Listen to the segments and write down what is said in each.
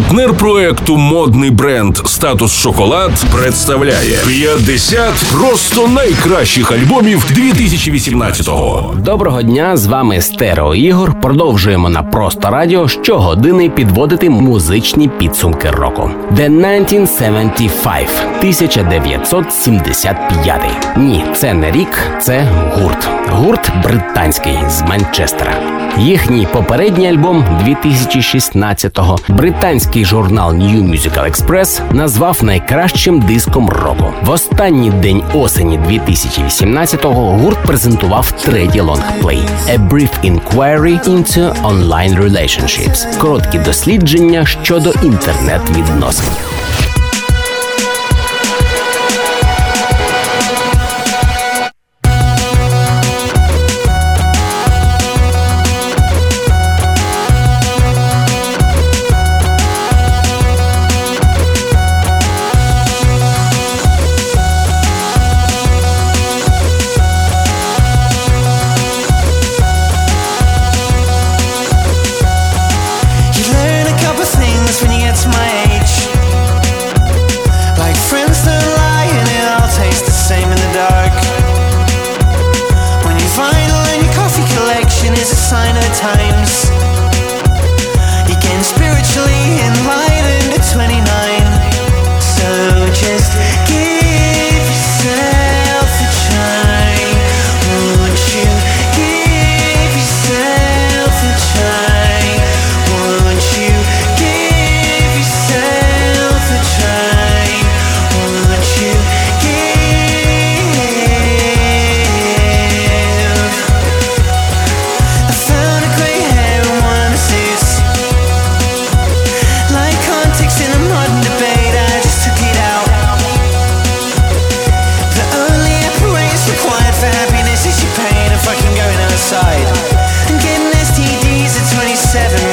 Партнер проекту модний бренд Статус Шоколад представляє 50 просто найкращих альбомів 2018-го. Доброго дня, з вами Стерео Ігор. Продовжуємо на просто радіо щогодини підводити музичні підсумки року. The 1975 1975. Ні, це не рік, це гурт. Гурт британський з Манчестера. Їхній попередній альбом 2016-го британський журнал New Musical Express назвав найкращим диском року. В останній день осені 2018-го гурт презентував третій лонгплей «A Brief Inquiry into Online Relationships» – короткі дослідження щодо інтернет-відносин. seven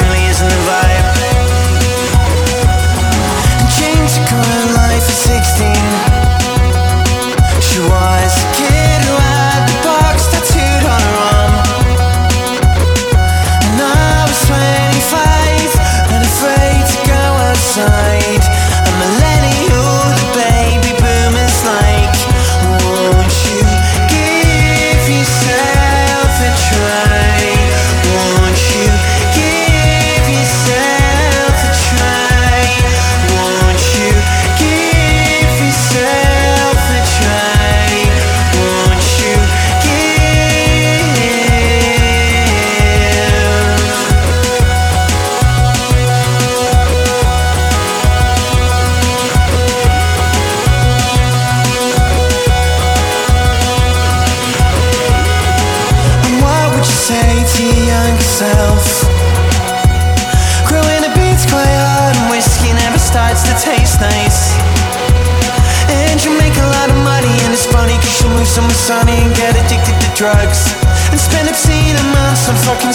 younger self? Growing a beats quite hard and whiskey never starts to taste nice. And you make a lot of money and it's funny cause you move somewhere sunny and get addicted to drugs. And spend obscene amounts on fucking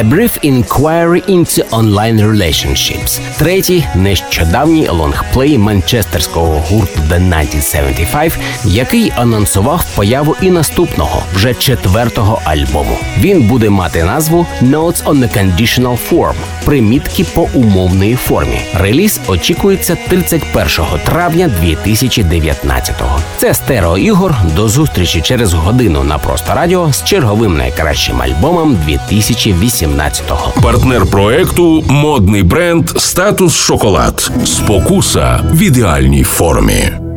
A Brief Inquiry into Online Relationships – третій нещодавній лонгплей манчестерського гурту The 1975, який анонсував появу і наступного, вже четвертого альбому. Він буде мати назву Notes on the Conditional Form – примітки по умовної формі. Реліз очікується 31 травня 2019-го. Це стерео ігор. До зустрічі через годину на просто радіо з черговим найкращим альбомом 2018-го. Партнер проекту модний бренд Статус Шоколад. Спокуса в ідеальній формі.